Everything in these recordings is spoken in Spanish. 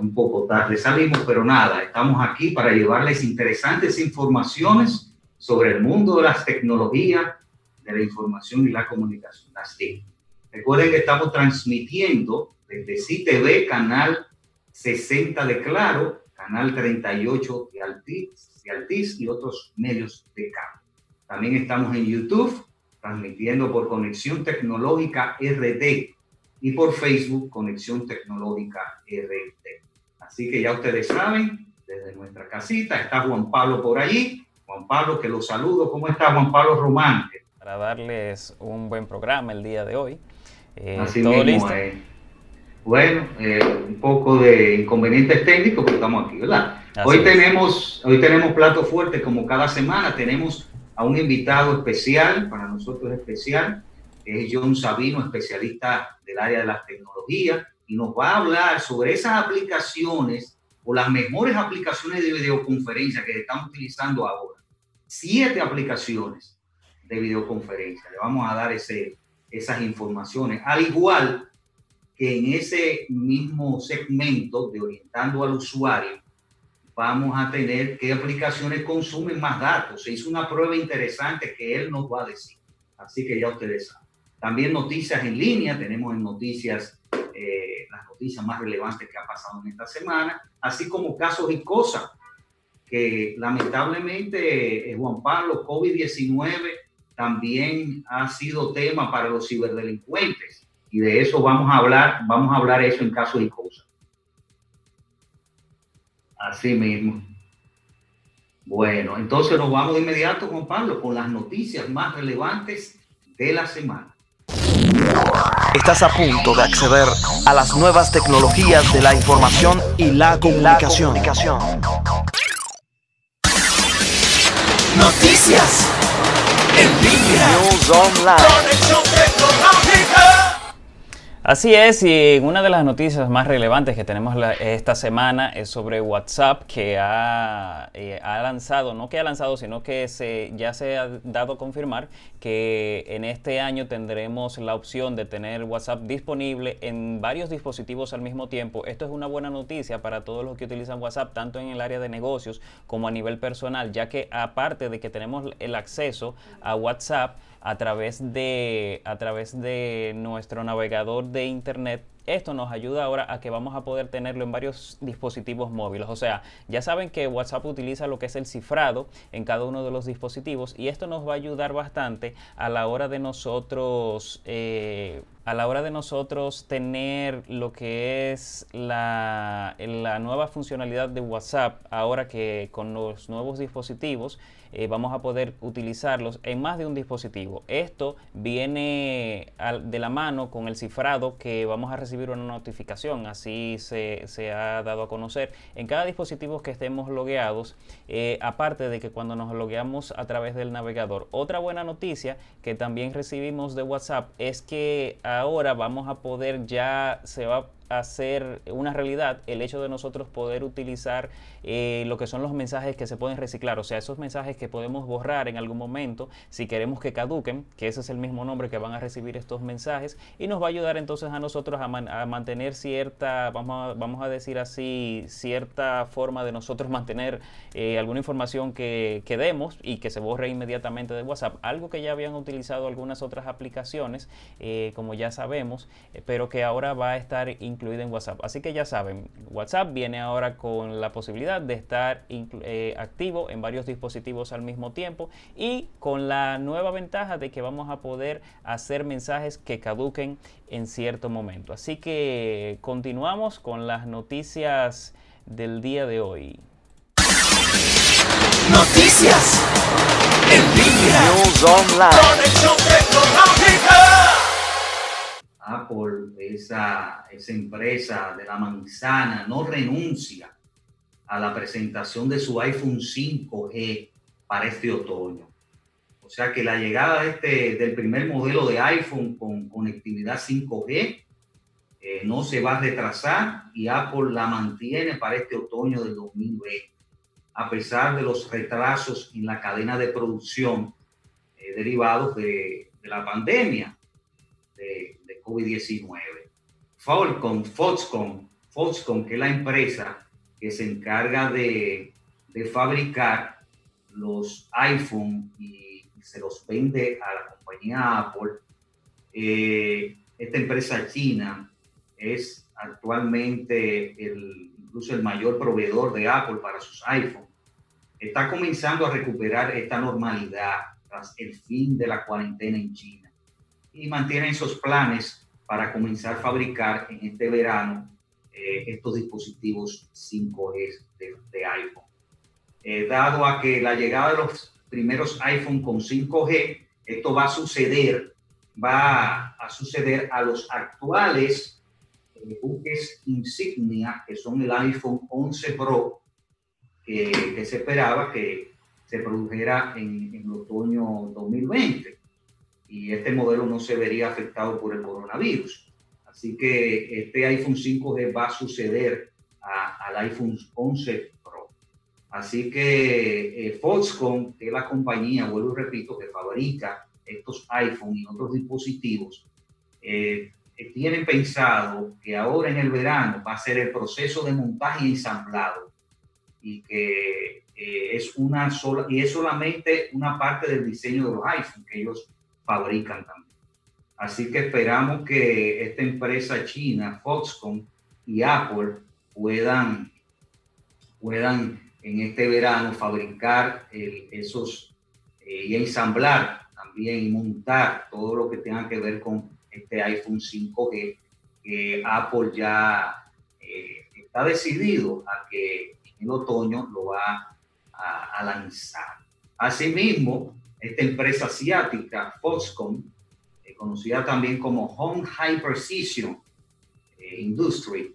Un poco tarde salimos, pero nada, estamos aquí para llevarles interesantes informaciones sobre el mundo de las tecnologías, de la información y la comunicación, las. Recuerden que estamos transmitiendo desde CITV, canal 60 de Claro, canal 38 de Altiz, de Altiz y otros medios de cable. También estamos en YouTube, transmitiendo por Conexión Tecnológica RD y por Facebook Conexión Tecnológica RT. Así que ya ustedes saben, desde nuestra casita está Juan Pablo por allí. Juan Pablo, que lo saludo. ¿Cómo está Juan Pablo Román? Para darles un buen programa el día de hoy. Eh, Así ¿Todo mismo, listo? eh. Bueno, eh, un poco de inconvenientes técnicos, pero estamos aquí, ¿verdad? Así Hoy es. tenemos, hoy tenemos plato fuerte, como cada semana, tenemos a un invitado especial, para nosotros especial, que es John Sabino, especialista del área de las tecnologías, y nos va a hablar sobre esas aplicaciones o las mejores aplicaciones de videoconferencia que estamos utilizando ahora. Siete aplicaciones de videoconferencia. Le vamos a dar ese, esas informaciones. Al igual que en ese mismo segmento de orientando al usuario, vamos a tener qué aplicaciones consumen más datos. Se hizo una prueba interesante que él nos va a decir. Así que ya ustedes saben. También noticias en línea, tenemos en noticias eh, las noticias más relevantes que ha pasado en esta semana, así como casos y cosas que lamentablemente eh, Juan Pablo, COVID-19 también ha sido tema para los ciberdelincuentes y de eso vamos a hablar, vamos a hablar eso en casos y cosas. Así mismo. Bueno, entonces nos vamos de inmediato, Juan Pablo, con las noticias más relevantes de la semana. Estás a punto de acceder a las nuevas tecnologías de la información y la comunicación. Noticias. En línea. News Online. Así es, y una de las noticias más relevantes que tenemos la- esta semana es sobre WhatsApp que ha, eh, ha lanzado, no que ha lanzado, sino que se, ya se ha dado a confirmar que en este año tendremos la opción de tener WhatsApp disponible en varios dispositivos al mismo tiempo. Esto es una buena noticia para todos los que utilizan WhatsApp, tanto en el área de negocios como a nivel personal, ya que aparte de que tenemos el acceso a WhatsApp, a través de a través de nuestro navegador de internet esto nos ayuda ahora a que vamos a poder tenerlo en varios dispositivos móviles. O sea, ya saben que WhatsApp utiliza lo que es el cifrado en cada uno de los dispositivos y esto nos va a ayudar bastante a la hora de nosotros eh, a la hora de nosotros tener lo que es la, la nueva funcionalidad de WhatsApp ahora que con los nuevos dispositivos eh, vamos a poder utilizarlos en más de un dispositivo. Esto viene de la mano con el cifrado que vamos a recibir una notificación, así se, se ha dado a conocer en cada dispositivo que estemos logueados, eh, aparte de que cuando nos logueamos a través del navegador. Otra buena noticia que también recibimos de WhatsApp es que ahora vamos a poder ya, se va hacer una realidad el hecho de nosotros poder utilizar eh, lo que son los mensajes que se pueden reciclar, o sea, esos mensajes que podemos borrar en algún momento si queremos que caduquen, que ese es el mismo nombre que van a recibir estos mensajes y nos va a ayudar entonces a nosotros a, man- a mantener cierta, vamos a, vamos a decir así, cierta forma de nosotros mantener eh, alguna información que, que demos y que se borre inmediatamente de WhatsApp, algo que ya habían utilizado algunas otras aplicaciones, eh, como ya sabemos, pero que ahora va a estar incluida en WhatsApp. Así que ya saben, WhatsApp viene ahora con la posibilidad de estar eh, activo en varios dispositivos al mismo tiempo y con la nueva ventaja de que vamos a poder hacer mensajes que caduquen en cierto momento. Así que continuamos con las noticias del día de hoy. Noticias. En línea. News Online. Apple esa, esa empresa de la manzana, no renuncia a la presentación de su iPhone 5G para este otoño. O sea que la llegada de este, del primer modelo de iPhone con conectividad 5G eh, no se va a retrasar y Apple la mantiene para este otoño del 2020, a pesar de los retrasos en la cadena de producción eh, derivados de, la pandemia de, de COVID-19. Falcon, Foxconn, Foxconn, que es la empresa que se encarga de, de fabricar los iPhone y se los vende a la compañía Apple. Eh, esta empresa china es actualmente el, incluso el mayor proveedor de Apple para sus iPhone. Está comenzando a recuperar esta normalidad tras el fin de la cuarentena en China y mantienen esos planes para comenzar a fabricar en este verano eh, estos dispositivos 5G de, de iPhone. Eh, dado a que la llegada de los primeros iPhone con 5G, esto va a suceder, va a suceder a los actuales eh, buques insignia, que son el iPhone 11 Pro, que se esperaba que se produjera en, en el otoño 2020. Y este modelo no se vería afectado por el coronavirus. Así que este iPhone 5G va a suceder a, al iPhone 11 Pro. Así que eh, Foxconn, que es la compañía, vuelvo y repito, que fabrica estos iPhone y otros dispositivos, eh, tienen pensado que ahora en el verano va a ser el proceso de montaje y ensamblado y que eh, es una sola y es solamente una parte del diseño de los iPhone que ellos fabrican también. Así que esperamos que esta empresa china, Foxconn y Apple, puedan, puedan en este verano fabricar esos eh, y ensamblar también y montar todo lo que tenga que ver con este iPhone 5G que Apple ya eh, está decidido a que en otoño lo va a lanzar. Asimismo, esta empresa asiática, Foxconn, conocida también como Home High Precision eh, Industry,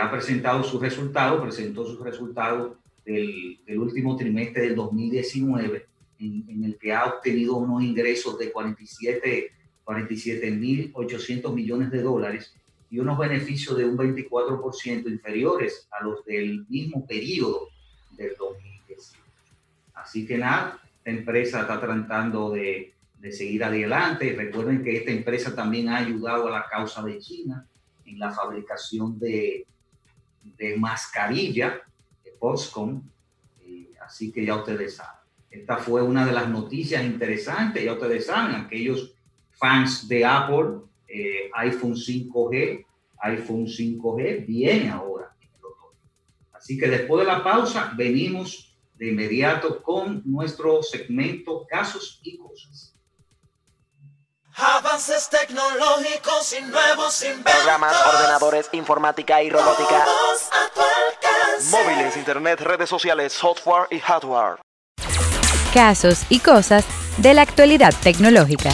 ha presentado sus resultados, presentó sus resultados del, del último trimestre del 2019, en, en, el que ha obtenido unos ingresos de 47 47.800 millones de dólares y unos beneficios de un 24% inferiores a los del mismo periodo del 2010. Así que nada, esta empresa está tratando de de seguir adelante. Recuerden que esta empresa también ha ayudado a la causa de China en la fabricación de, de mascarilla de Foxconn. Eh, así que ya ustedes saben. Esta fue una de las noticias interesantes. Ya ustedes saben, aquellos fans de Apple, eh, iPhone 5G, iPhone 5G viene ahora. Así que después de la pausa, venimos de inmediato con nuestro segmento Casos y Cosas. Avances tecnológicos y nuevos inventos. Programas, ordenadores, informática y robótica. Todos a tu alcance. Móviles, internet, redes sociales, software y hardware. Casos y cosas de la actualidad tecnológica.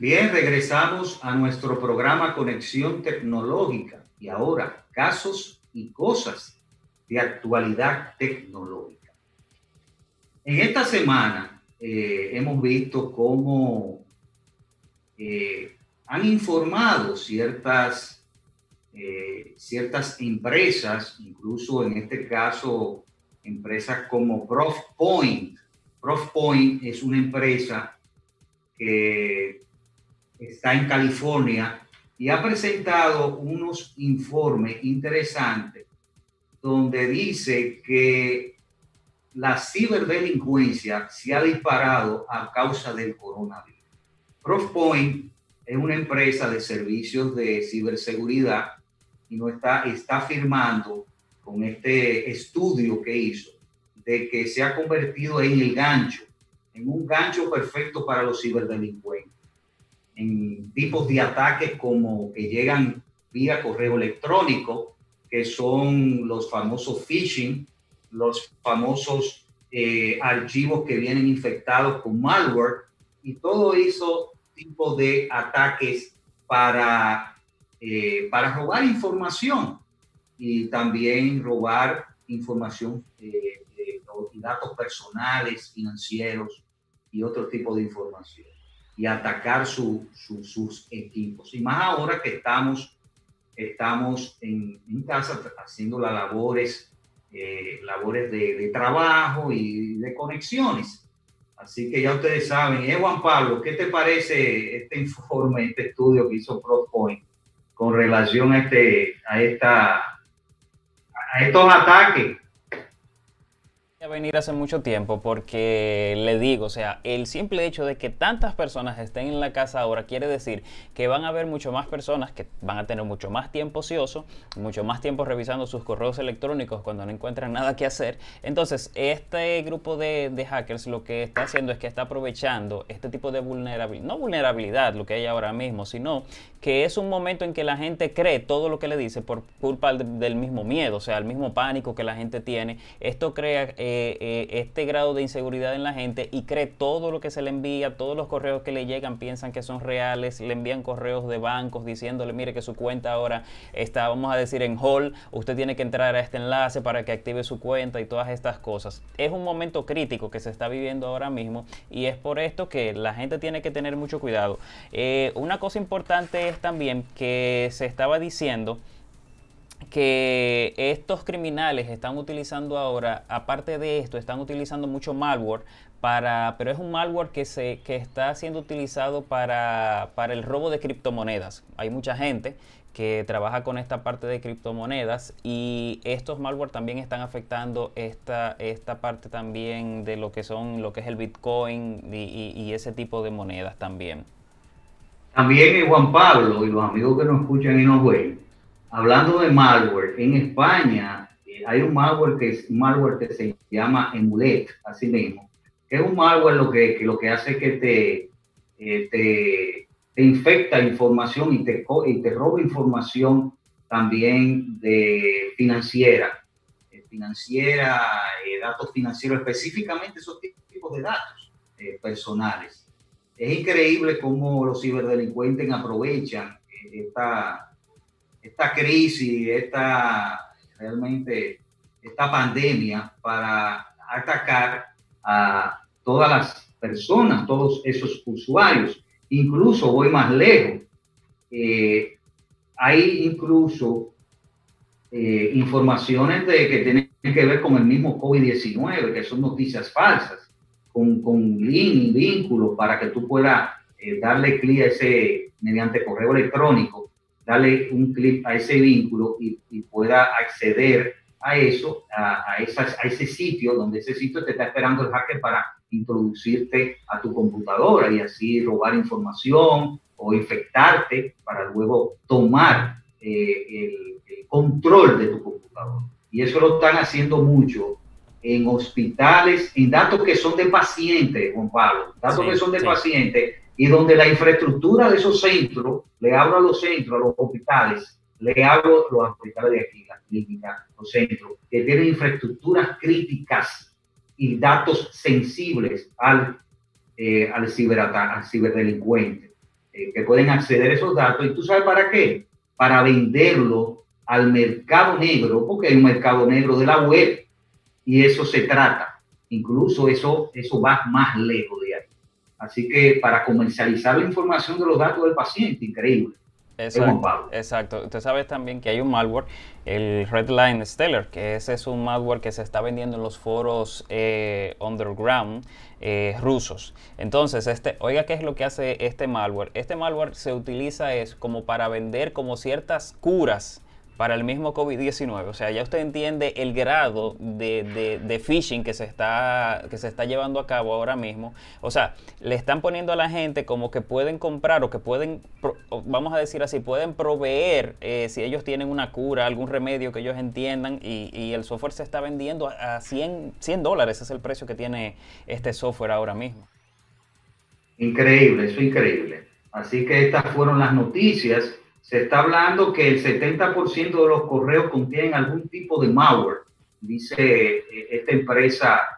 Bien, regresamos a nuestro programa Conexión Tecnológica y ahora casos y cosas de actualidad tecnológica. En esta semana eh, hemos visto cómo eh, han informado ciertas, eh, ciertas empresas, incluso en este caso empresas como ProfPoint. ProfPoint es una empresa que está en California y ha presentado unos informes interesantes donde dice que la ciberdelincuencia se ha disparado a causa del coronavirus. ProfPoint es una empresa de servicios de ciberseguridad y no está, está afirmando con este estudio que hizo de que se ha convertido en el gancho, en un gancho perfecto para los ciberdelincuentes, en tipos de ataques como que llegan vía correo electrónico, que son los famosos phishing, los famosos eh, archivos que vienen infectados con malware y todo eso tipo de ataques para, eh, para robar información y también robar información eh, datos personales, financieros y otro tipo de información y atacar su, sus equipos. Y más ahora que estamos, estamos en, casa haciendo las labores, eh, labores de, de, trabajo y de conexiones. Así que ya ustedes saben. Eh, Juan Pablo, ¿qué te parece este informe, este estudio que hizo ProPoint con relación a, este, a, esta, a estos ataques venir hace mucho tiempo porque le digo, o sea, el simple hecho de que tantas personas estén en la casa ahora quiere decir que van a haber mucho más personas que van a tener mucho más tiempo ocioso, mucho más tiempo revisando sus correos electrónicos cuando no encuentran nada que hacer. Entonces, este grupo de, de hackers lo que está haciendo es que está aprovechando este tipo de vulnerabilidad, no vulnerabilidad lo que hay ahora mismo, sino que es un momento en que la gente cree todo lo que le dice por culpa del mismo miedo, o sea, el mismo pánico que la gente tiene. Esto crea eh, eh, este grado de inseguridad en la gente y cree todo lo que se le envía, todos los correos que le llegan piensan que son reales, le envían correos de bancos diciéndole, mire que su cuenta ahora está, vamos a decir, en hold, usted tiene que entrar a este enlace para que active su cuenta y todas estas cosas. Es un momento crítico que se está viviendo ahora mismo y es por esto que la gente tiene que tener mucho cuidado. Eh, una cosa importante es también que se estaba diciendo que estos criminales están utilizando ahora, aparte de esto, están utilizando mucho malware para, pero es un malware que se que está siendo utilizado para, para el robo de criptomonedas. Hay mucha gente que trabaja con esta parte de criptomonedas y estos malware también están afectando esta, esta parte también de lo que son lo que es el Bitcoin y, ese tipo de monedas también. También Juan Pablo y los amigos que nos escuchan y nos hablando de malware, en España eh, hay un malware que es un malware que se llama Emulet, así mismo, que es un malware lo que, que lo que hace es que te, eh, te, te, infecta información y te, y te roba información también de financiera, eh, financiera, datos financieros, específicamente esos tipos de datos personales. Es increíble cómo los ciberdelincuentes aprovechan esta, esta crisis, esta, realmente esta pandemia para atacar a todas las personas, todos esos usuarios. Incluso voy más lejos. Eh, hay incluso eh, informaciones de que tienen que ver con el mismo COVID-19, que son noticias falsas con, con link y vínculos para que tú puedas eh, darle clic a ese, mediante correo electrónico, darle un clic a ese vínculo y, y pueda acceder a eso, a, a, esas, a ese sitio, donde ese sitio te está esperando el hacker para introducirte a tu computadora y así robar información o infectarte para luego tomar eh, el, el, control de tu computadora. Y eso lo están haciendo mucho en hospitales, en datos que son de pacientes, Juan Pablo, datos sí, que son de sí. pacientes, y donde la infraestructura de esos centros, le hablo a los centros, a los hospitales, le hablo a los hospitales de aquí, las clínicas, los centros, que tienen infraestructuras críticas y datos sensibles al, eh, al, al ciberdelincuente, eh, que pueden acceder a esos datos. ¿Y tú sabes para qué? Para venderlo al mercado negro, porque hay un mercado negro de la web y eso se trata. Incluso eso, eso va más lejos. Así que para comercializar la información de los datos del paciente, increíble. Exacto, exacto. Usted sabe también que hay un malware, el Redline Stellar, que ese es un malware que se está vendiendo en los foros eh, underground eh, rusos. Entonces, este, oiga, ¿qué es lo que hace este malware? Este malware se utiliza es como para vender como ciertas curas para el mismo COVID-19. O sea, ya usted entiende el grado de, de, phishing que se, está, que se está llevando a cabo ahora mismo. O sea, le están poniendo a la gente como que pueden comprar o que pueden, vamos a decir así, pueden proveer eh, si ellos tienen una cura, algún remedio que ellos entiendan y, el software se está vendiendo a, a 100, 100 dólares. Ese es el precio que tiene este software ahora mismo. Increíble, eso es increíble. Así que estas fueron las noticias se está hablando que el 70% de los correos contienen algún tipo de malware, dice eh, esta empresa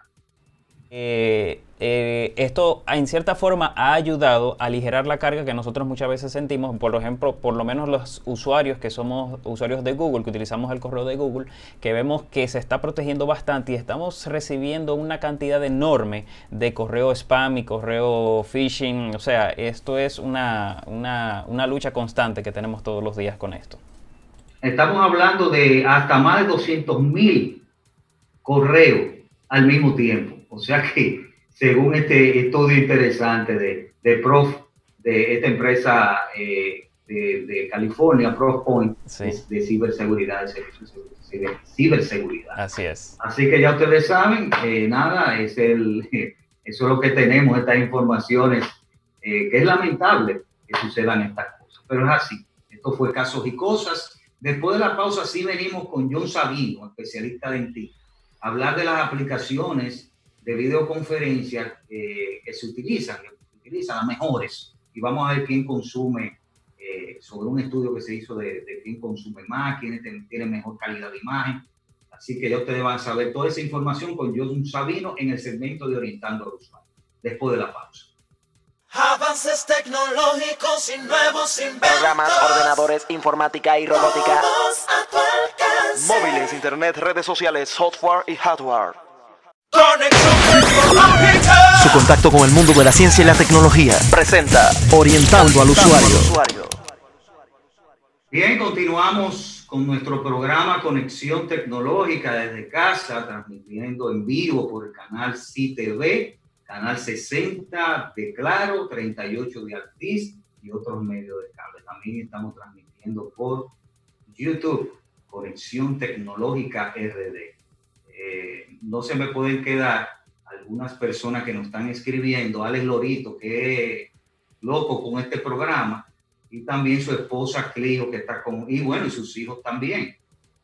Eh, eh, esto en cierta forma ha ayudado a aligerar la carga que nosotros muchas veces sentimos, por ejemplo, por lo menos los usuarios que somos usuarios de Google, que utilizamos el correo de Google, que vemos que se está protegiendo bastante y estamos recibiendo una cantidad enorme de correo spam y correo phishing, o sea, esto es una, una, una lucha constante que tenemos todos los días con esto. Estamos hablando de hasta más de 200 mil correos al mismo tiempo. O sea que, según este estudio interesante de, de Prof, de esta empresa eh, de, California, ProfPoint, de, ciberseguridad, de ciberseguridad. Así es. Así que ya ustedes saben, eh, nada, es el, eso es lo que tenemos, estas informaciones, eh, que es lamentable que sucedan estas cosas, pero es así. Esto fue casos y cosas. Después de la pausa, sí venimos con John Sabino, especialista de ti hablar de las aplicaciones de videoconferencia eh, que se utilizan, que se utilizan las mejores, y vamos a ver quién consume, eh, sobre un estudio que se hizo de, quién consume más, quién tiene mejor calidad de imagen. Así que ya ustedes van a saber toda esa información con John Sabino en el segmento de Orientando al Usuario, después de la pausa. Avances tecnológicos y nuevos inventos. Programas, ordenadores, informática y robótica. Móviles, internet, redes sociales, software y hardware. Su contacto con el mundo de la ciencia y la tecnología presenta Orientando al usuario. Bien, continuamos con nuestro programa Conexión Tecnológica desde casa, transmitiendo en vivo por el canal CTV Canal 60 de Claro, 38 de Altiz y otros medios de cable. También estamos transmitiendo por YouTube, Conexión Tecnológica RD. Eh, no se me pueden quedar algunas personas que nos están escribiendo, Alex Lorito, que es loco con este programa, y también su esposa Clio, que está con, y bueno, y sus hijos también,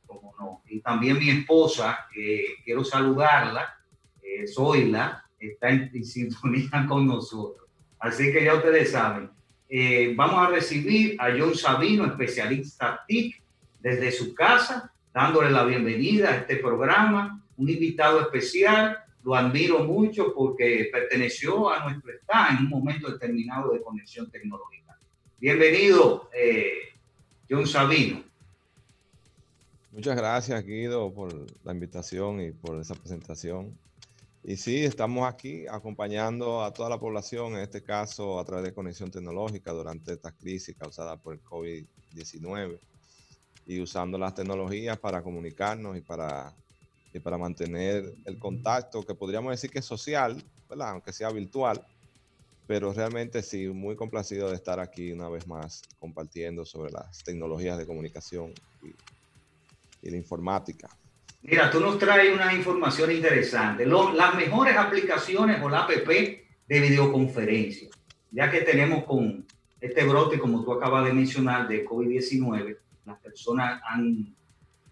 como no. Y también mi esposa, que quiero saludarla, eh, Zoila, está en, sintonía con nosotros. Así que ya ustedes saben. Eh, vamos a recibir a John Sabino, especialista TIC, desde su casa, dándole la bienvenida a este programa. Un invitado especial, lo admiro mucho porque perteneció a nuestro estado en un momento determinado de conexión tecnológica. Bienvenido, eh, John Sabino. Muchas gracias, Guido, por la invitación y por esa presentación. Y sí, estamos aquí acompañando a toda la población, en este caso a través de conexión tecnológica durante esta crisis causada por el COVID-19 y usando las tecnologías para comunicarnos y para, y para mantener el contacto que podríamos decir que es social, ¿verdad? aunque sea virtual, pero realmente sí, muy complacido de estar aquí una vez más compartiendo sobre las tecnologías de comunicación y la informática. Mira, tú nos traes una información interesante. las mejores aplicaciones o la app de videoconferencia, ya que tenemos con este brote, como tú acabas de mencionar, de COVID-19, las personas han,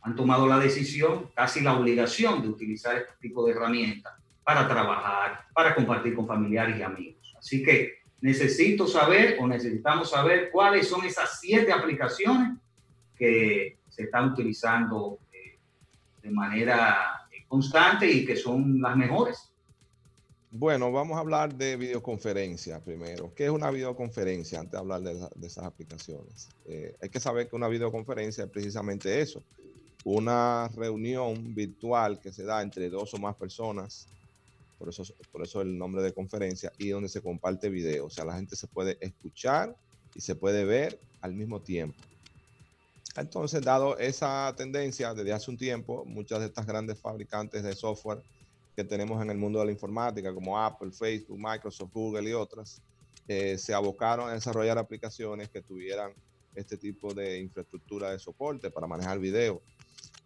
han tomado la decisión, casi la obligación de utilizar este tipo de herramientas para trabajar, para compartir con familiares y amigos. Así que necesito saber o necesitamos saber cuáles son esas siete aplicaciones que se están utilizando de manera eh, constante y que son las mejores. Bueno, vamos a hablar de videoconferencia primero. ¿Qué es una videoconferencia antes de hablar de, esas aplicaciones? Eh, hay que saber que una videoconferencia es precisamente eso, una reunión virtual que se da entre dos o más personas, por eso, por eso el nombre de conferencia, y donde se comparte video. O sea, la gente se puede escuchar y se puede ver al mismo tiempo. Entonces, dado esa tendencia desde hace un tiempo, muchas de estas grandes fabricantes de software que tenemos en el mundo de la informática, como Apple, Facebook, Microsoft, Google y otras, eh, se abocaron a desarrollar aplicaciones que tuvieran este tipo de infraestructura de soporte para manejar video.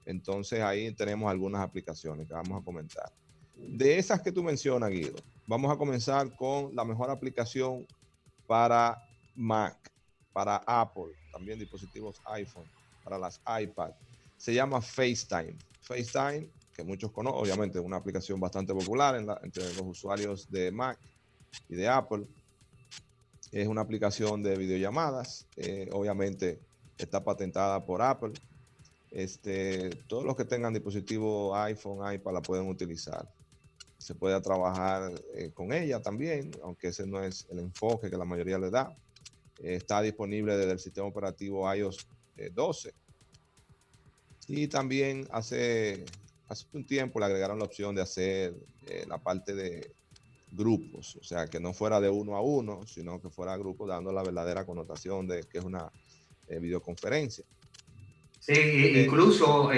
Entonces ahí tenemos algunas aplicaciones que vamos a comentar. De esas que tú mencionas, Guido, vamos a comenzar con la mejor aplicación para Mac, para Apple, también dispositivos iPhone, para las iPad. Se llama FaceTime. FaceTime, que muchos conocen, obviamente es una aplicación bastante popular entre los usuarios de Mac y de Apple. Es una aplicación de videollamadas. Eh, obviamente está patentada por Apple. Este, todos los que tengan dispositivo iPhone, iPad la pueden utilizar. se pueda trabajar eh, con ella también, aunque ese no es el enfoque que la mayoría le da. Eh, está disponible desde el sistema operativo iOS 12. Y también hace, hace un tiempo le agregaron la opción de hacer la parte de grupos, o sea, que no fuera de uno a uno, sino que fuera grupo dando la verdadera connotación de que es una videoconferencia. Sí, incluso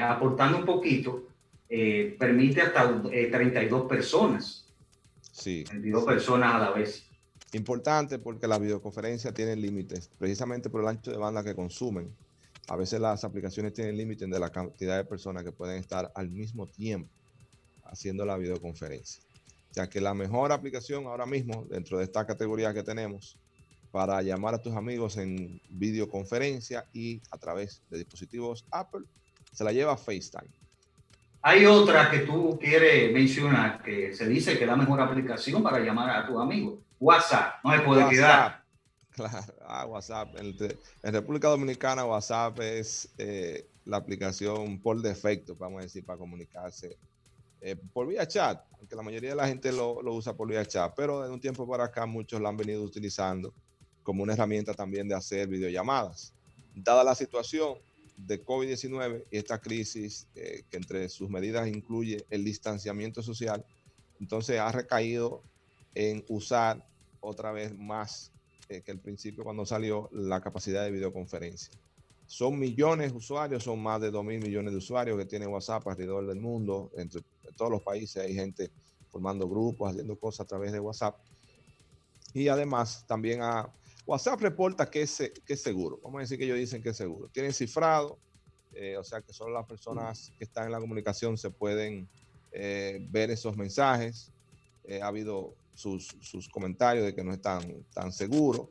aportando un poquito, eh, permite hasta 32 eh, personas. Sí. 32 personas a la vez. Importante porque las videoconferencias tienen límites, precisamente por el ancho de banda que consumen. A veces las aplicaciones tienen límites de la cantidad de personas que pueden estar al mismo tiempo haciendo la videoconferencia. Ya que la mejor aplicación ahora mismo dentro de esta categoría que tenemos para llamar a tus amigos en videoconferencia y a través de dispositivos Apple se la lleva FaceTime. Hay otra que tú quieres mencionar que se dice que es la mejor aplicación para llamar a tus amigos. WhatsApp, no se puede quedar. Claro, ah, WhatsApp. En, República Dominicana, WhatsApp es eh, la aplicación por defecto, vamos a decir, para comunicarse eh, por vía chat, aunque la mayoría de la gente lo, lo, usa por vía chat, pero de un tiempo para acá muchos la han venido utilizando como una herramienta también de hacer videollamadas. Dada la situación, de COVID-19 y esta crisis eh, que entre sus medidas incluye el distanciamiento social, entonces ha recaído en usar otra vez más eh, que el principio cuando salió la capacidad de videoconferencia. Son millones de usuarios, son más de 2 mil millones de usuarios que tienen WhatsApp alrededor del mundo, entre todos los países hay gente formando grupos, haciendo cosas a través de WhatsApp. Y además también ha WhatsApp reporta que es, que es seguro. Vamos a decir que ellos dicen que es seguro. Tienen cifrado, eh, o sea que solo las personas que están en la comunicación se pueden eh, ver esos mensajes. Eh, ha habido sus, sus, comentarios de que no están tan seguros,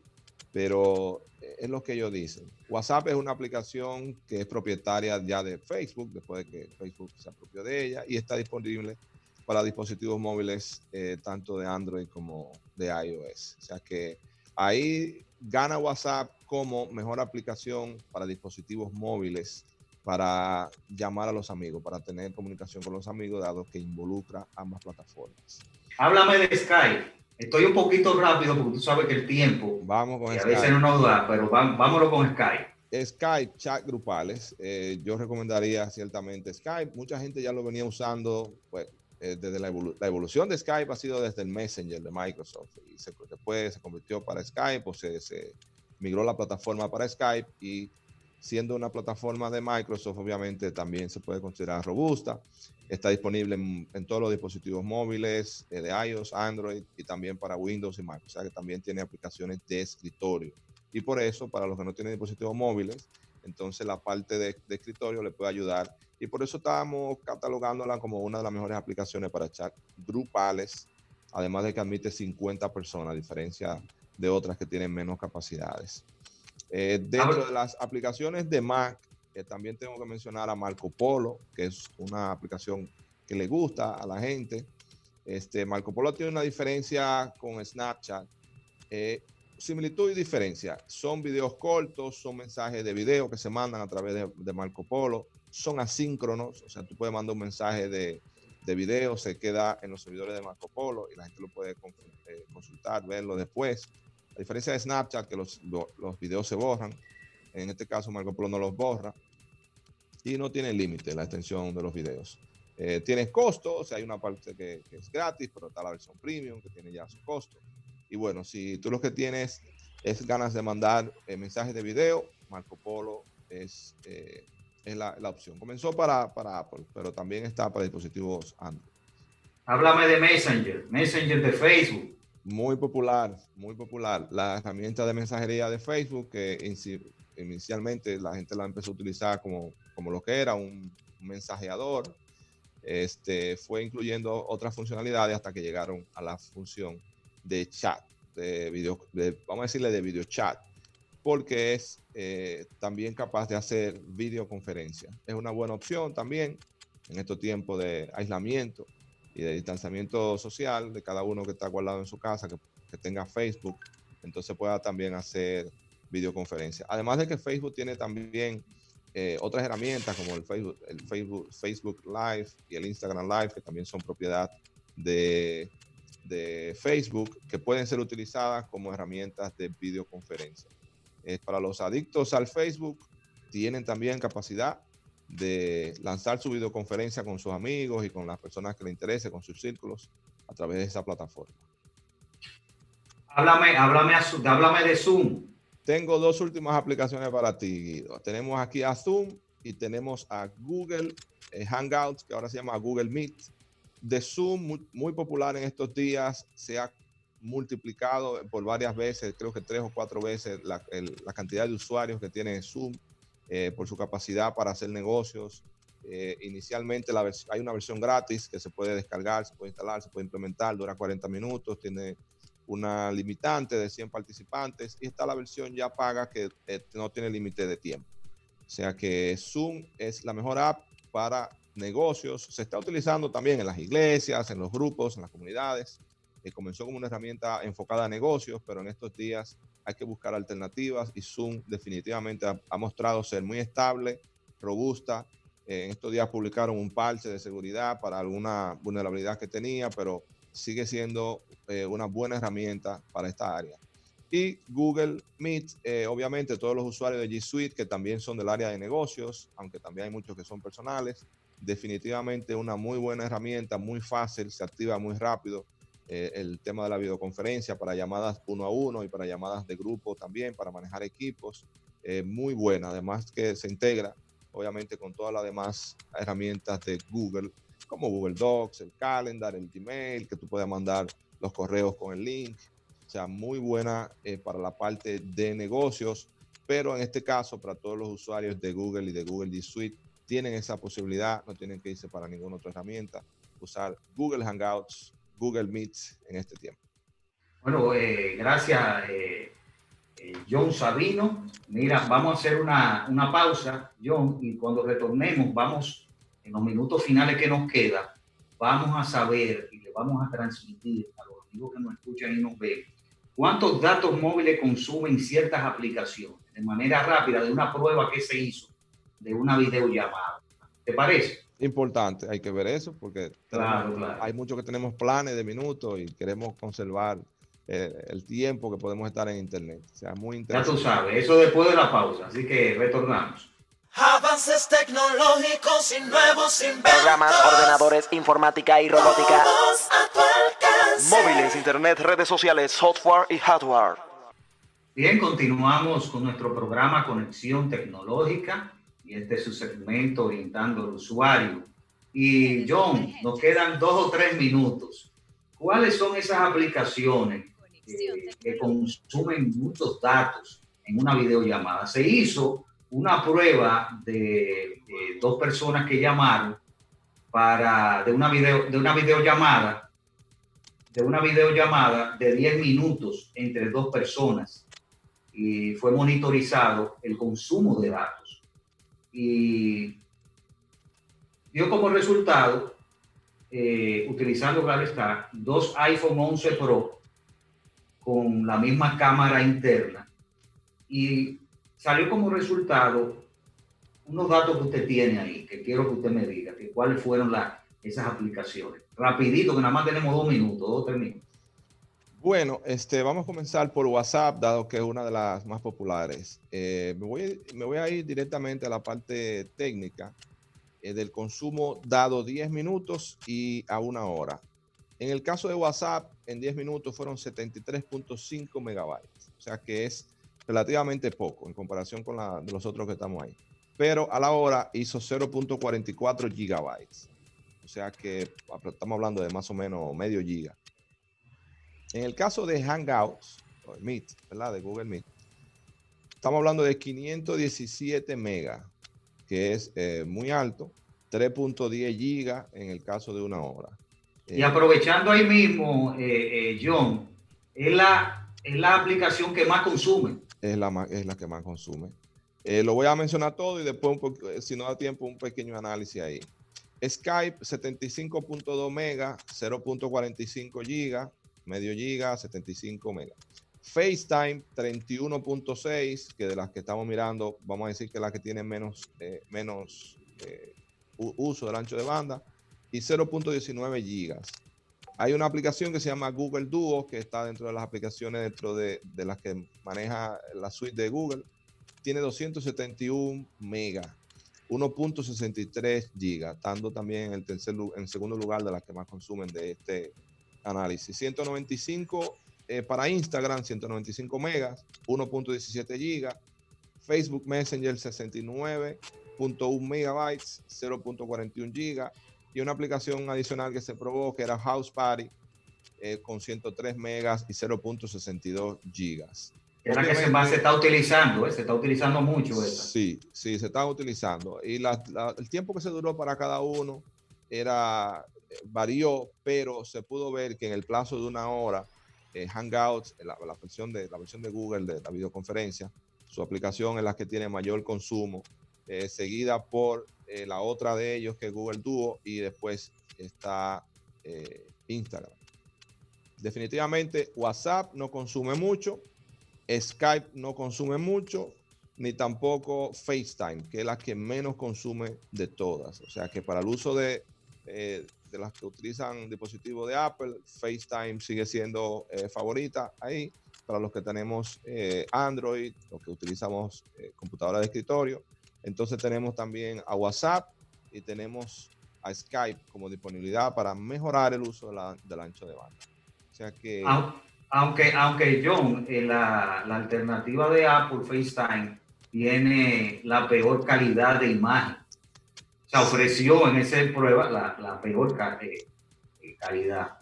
pero es lo que ellos dicen. WhatsApp es una aplicación que es propietaria ya de Facebook, después de que Facebook se apropió de ella, y está disponible para dispositivos móviles tanto de Android como de iOS. O sea que Ahí gana WhatsApp como mejor aplicación para dispositivos móviles para llamar a los amigos, para tener comunicación con los amigos, dado que involucra ambas plataformas. Háblame de Skype. Estoy un poquito rápido porque tú sabes que el tiempo vamos con a veces no nos da, pero vamos, vámonos con Skype. Skype, chat grupales, eh, yo recomendaría ciertamente Skype. Mucha gente ya lo venía usando, pues eh, desde la, evolución de Skype ha sido desde el Messenger de Microsoft y después se convirtió para Skype o se, migró la plataforma para Skype y siendo una plataforma de Microsoft obviamente también se puede considerar robusta. Está disponible en, todos los dispositivos móviles eh, de iOS, Android y también para Windows y Mac. O sea que también tiene aplicaciones de escritorio. Y por eso, para los que no tienen dispositivos móviles, entonces la parte de, escritorio le puede ayudar y por eso estamos catalogándola como una de las mejores aplicaciones para chat grupales, además de que admite 50 personas, a diferencia de otras que tienen menos capacidades. Eh, dentro de las aplicaciones de Mac, eh, también tengo que mencionar a Marco Polo, que es una aplicación que le gusta a la gente. Este, Marco Polo tiene una diferencia con Snapchat. Eh, similitud y diferencia. Son videos cortos, son mensajes de video que se mandan a través de, Marco Polo, son asíncronos, o sea, tú puedes mandar un mensaje de, de video, se queda en los servidores de Marco Polo y la gente lo puede eh, consultar, verlo después. A diferencia de Snapchat, que los, los videos se borran, en este caso Marco Polo no los borra y no tiene límite la extensión de los videos. Eh, tiene costo, o sea, hay una parte que, que, es gratis, pero está la versión premium que tiene ya su costo. Y bueno, si tú lo que tienes es ganas de mandar eh, mensajes de video, Marco Polo es, eh, es la, la, opción. Comenzó para, para Apple, pero también está para dispositivos Android. Háblame de Messenger, Messenger de Facebook. Muy popular, muy popular. La herramienta de mensajería de Facebook que inicialmente la gente la empezó a utilizar como, como lo que era un, mensajeador. Este, fue incluyendo otras funcionalidades hasta que llegaron a la función de chat, de video, vamos a decirle de video chat, porque es eh, también capaz de hacer videoconferencia. Es una buena opción también en estos tiempos de aislamiento y de distanciamiento social de cada uno que está guardado en su casa, que, tenga Facebook, entonces pueda también hacer videoconferencia. Además de que Facebook tiene también eh, otras herramientas como el Facebook, el Facebook, Facebook Live y el Instagram Live, que también son propiedad de, de Facebook que pueden ser utilizadas como herramientas de videoconferencia. Eh, para los adictos al Facebook, tienen también capacidad de lanzar su videoconferencia con sus amigos y con las personas que le interese, con sus círculos, a través de esa plataforma. Háblame, háblame, háblame de Zoom. Tengo dos últimas aplicaciones para ti, Guido. Tenemos aquí a Zoom y tenemos a Google eh, Hangouts, que ahora se llama Google Meet. De Zoom, muy, popular en estos días, se ha multiplicado por varias veces, creo que tres o cuatro veces, la, cantidad de usuarios que tiene Zoom eh, por su capacidad para hacer negocios. Eh, inicialmente la hay una versión gratis que se puede descargar, se puede instalar, se puede implementar, dura 40 minutos, tiene una limitante de 100 participantes y está la versión ya paga que eh, no tiene límite de tiempo. O sea que Zoom es la mejor app para negocios. Se está utilizando también en las iglesias, en los grupos, en las comunidades. Eh, comenzó como una herramienta enfocada a negocios, pero en estos días hay que buscar alternativas y Zoom definitivamente ha, mostrado ser muy estable, robusta. Eh, en estos días publicaron un parche de seguridad para alguna vulnerabilidad que tenía, pero sigue siendo eh, una buena herramienta para esta área. Y Google Meet, eh, obviamente todos los usuarios de G Suite que también son del área de negocios, aunque también hay muchos que son personales, definitivamente una muy buena herramienta, muy fácil, se activa muy rápido. Eh, el tema de la videoconferencia para llamadas uno a uno y para llamadas de grupo también, para manejar equipos, muy buena. Además que se integra obviamente con todas las demás herramientas de Google como Google Docs, el Calendar, el Gmail, que tú puedes mandar los correos con el link. O sea, muy buena eh, para la parte de negocios, pero en este caso, para todos los usuarios de Google y de Google G Suite, tienen esa posibilidad, no tienen que irse para ninguna otra herramienta, usar Google Hangouts, Google Meets en este tiempo. Bueno, eh, gracias, eh, John Sabino. Mira, vamos a hacer una, una pausa, John, y cuando retornemos vamos en los minutos finales que nos queda, vamos a saber y le vamos a transmitir a los amigos que nos escuchan y nos ven cuántos datos móviles consumen ciertas aplicaciones de manera rápida de una prueba que se hizo de una videollamada. ¿Te parece? Importante, hay que ver eso porque hay muchos que tenemos planes de minutos y queremos conservar eh, el tiempo que podemos estar en Internet. O sea, muy interesante. Ya tú sabes, eso después de la pausa, así que retornamos. Avances tecnológicos y nuevos inventos. Programas, ordenadores, informática y robótica. Móviles, internet, redes sociales, software y hardware. Bien, continuamos con nuestro programa Conexión Tecnológica y este es su segmento orientando al usuario. Y John, nos quedan dos o tres minutos. ¿Cuáles son esas aplicaciones que consumen muchos datos en una videollamada? Se hizo una prueba de, dos personas que llamaron para de una video de una videollamada de una videollamada de 10 minutos entre dos personas y fue monitorizado el consumo de datos y dio como resultado eh, utilizando claro está dos iPhone 11 Pro con la misma cámara interna y salió como resultado unos datos que usted tiene ahí, que quiero que usted me diga, que cuáles fueron las, esas aplicaciones. Rapidito, que nada más tenemos dos minutos, dos tres minutos. Bueno, este, vamos a comenzar por WhatsApp, dado que es una de las más populares. Eh, me, voy, a ir directamente a la parte técnica eh, del consumo dado 10 minutos y a una hora. En el caso de WhatsApp, en 10 minutos fueron 73.5 megabytes. O sea que es relativamente poco en comparación con la, de los otros que estamos ahí. Pero a la hora hizo 0.44 gigabytes. O sea que estamos hablando de más o menos medio giga. En el caso de Hangouts, o Meet, ¿verdad? De Google Meet, estamos hablando de 517 megas, que es eh, muy alto. 3.10 gigas en el caso de una hora. Y aprovechando ahí mismo, eh, eh, John, es la, es la aplicación que más consume es la, es la que más consume. Lo voy a mencionar todo y después, si no da tiempo, un pequeño análisis ahí. Skype 75.2 mega, 0.45 giga, medio giga, 75 mega. FaceTime 31.6, que de las que estamos mirando, vamos a decir que la que tiene menos, eh, menos uso del ancho de banda, y 0.19 gigas. Hay una aplicación que se llama Google Duo, que está dentro de las aplicaciones dentro de, de las que maneja la suite de Google. Tiene 271 megas, 1.63 gigas, estando también en el tercer en segundo lugar de las que más consumen de este análisis. 195 eh, para Instagram, 195 megas, 1.17 gigas. Facebook Messenger, 69.1 megabytes, 0.41 gigas y una aplicación adicional que se probó que era House Party eh, con 103 megas y 0.62 gigas. Era que se, está utilizando, ¿eh? se está utilizando mucho esta. Sí, sí, se está utilizando. Y el tiempo que se duró para cada uno era eh, varió, pero se pudo ver que en el plazo de una hora, Hangouts, la, versión de, la versión de Google de la videoconferencia, su aplicación es la que tiene mayor consumo, seguida por eh, la otra de ellos que es Google Duo y después está eh, Instagram. Definitivamente WhatsApp no consume mucho, Skype no consume mucho, ni tampoco FaceTime, que es la que menos consume de todas. O sea que para el uso de, eh, de las que utilizan dispositivos de Apple, FaceTime sigue siendo favorita ahí. Para los que tenemos Android, los que utilizamos computadora de escritorio, entonces tenemos también a WhatsApp y tenemos a Skype como disponibilidad para mejorar el uso del ancho de banda. O sea que... Aunque, aunque John, eh, la, la, alternativa de Apple FaceTime tiene la peor calidad de imagen. Se ofreció en esa prueba la, la peor eh, eh, calidad.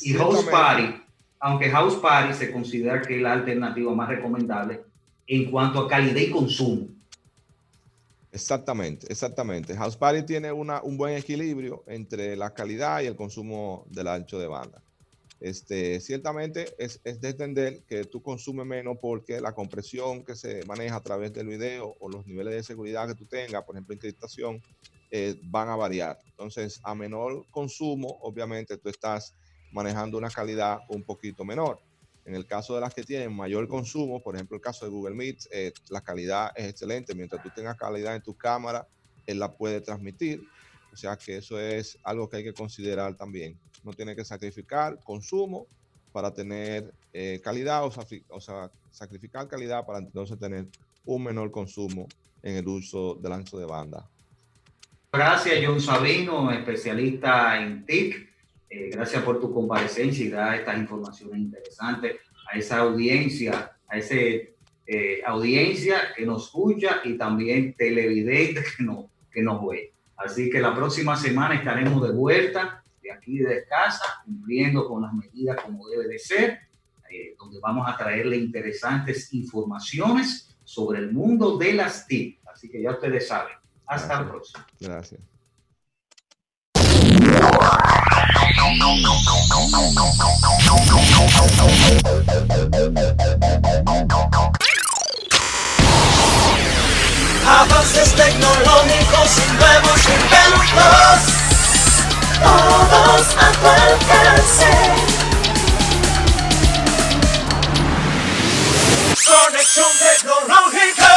Y House Party, aunque House Party se considera que es la alternativa más recomendable en cuanto a calidad y consumo. Exactamente, exactamente. House Party tiene una, un buen equilibrio entre la calidad y el consumo del ancho de banda. Este, ciertamente es, es, de entender que tú consumes menos porque la compresión que se maneja a través del video o los niveles de seguridad que tú tengas, por ejemplo, encriptación, eh, van a variar. Entonces, a menor consumo, obviamente tú estás manejando una calidad un poquito menor. En el caso de las que tienen mayor consumo, por ejemplo, el caso de Google Meet, eh, la calidad es excelente. Mientras tú tengas calidad en tu cámara, él la puede transmitir. O sea que eso es algo que hay que considerar también. No tiene que sacrificar consumo para tener eh, calidad o, sea, sacrificar calidad para entonces tener un menor consumo en el uso del ancho de banda. Gracias, John Sabino, especialista en TIC. Eh, gracias por tu comparecencia y dar estas informaciones interesantes a esa audiencia, a esa eh, audiencia que nos escucha y también televidentes que, no, que nos ve. Así que la próxima semana estaremos de vuelta de aquí de casa, cumpliendo con las medidas como debe de ser, eh, donde vamos a traerle interesantes informaciones sobre el mundo de las TIC. Así que ya ustedes saben. Hasta la próxima. Gracias. Avances tecnológicos y nuevos inventos, todos a tu alcance. Conexión tecnológica.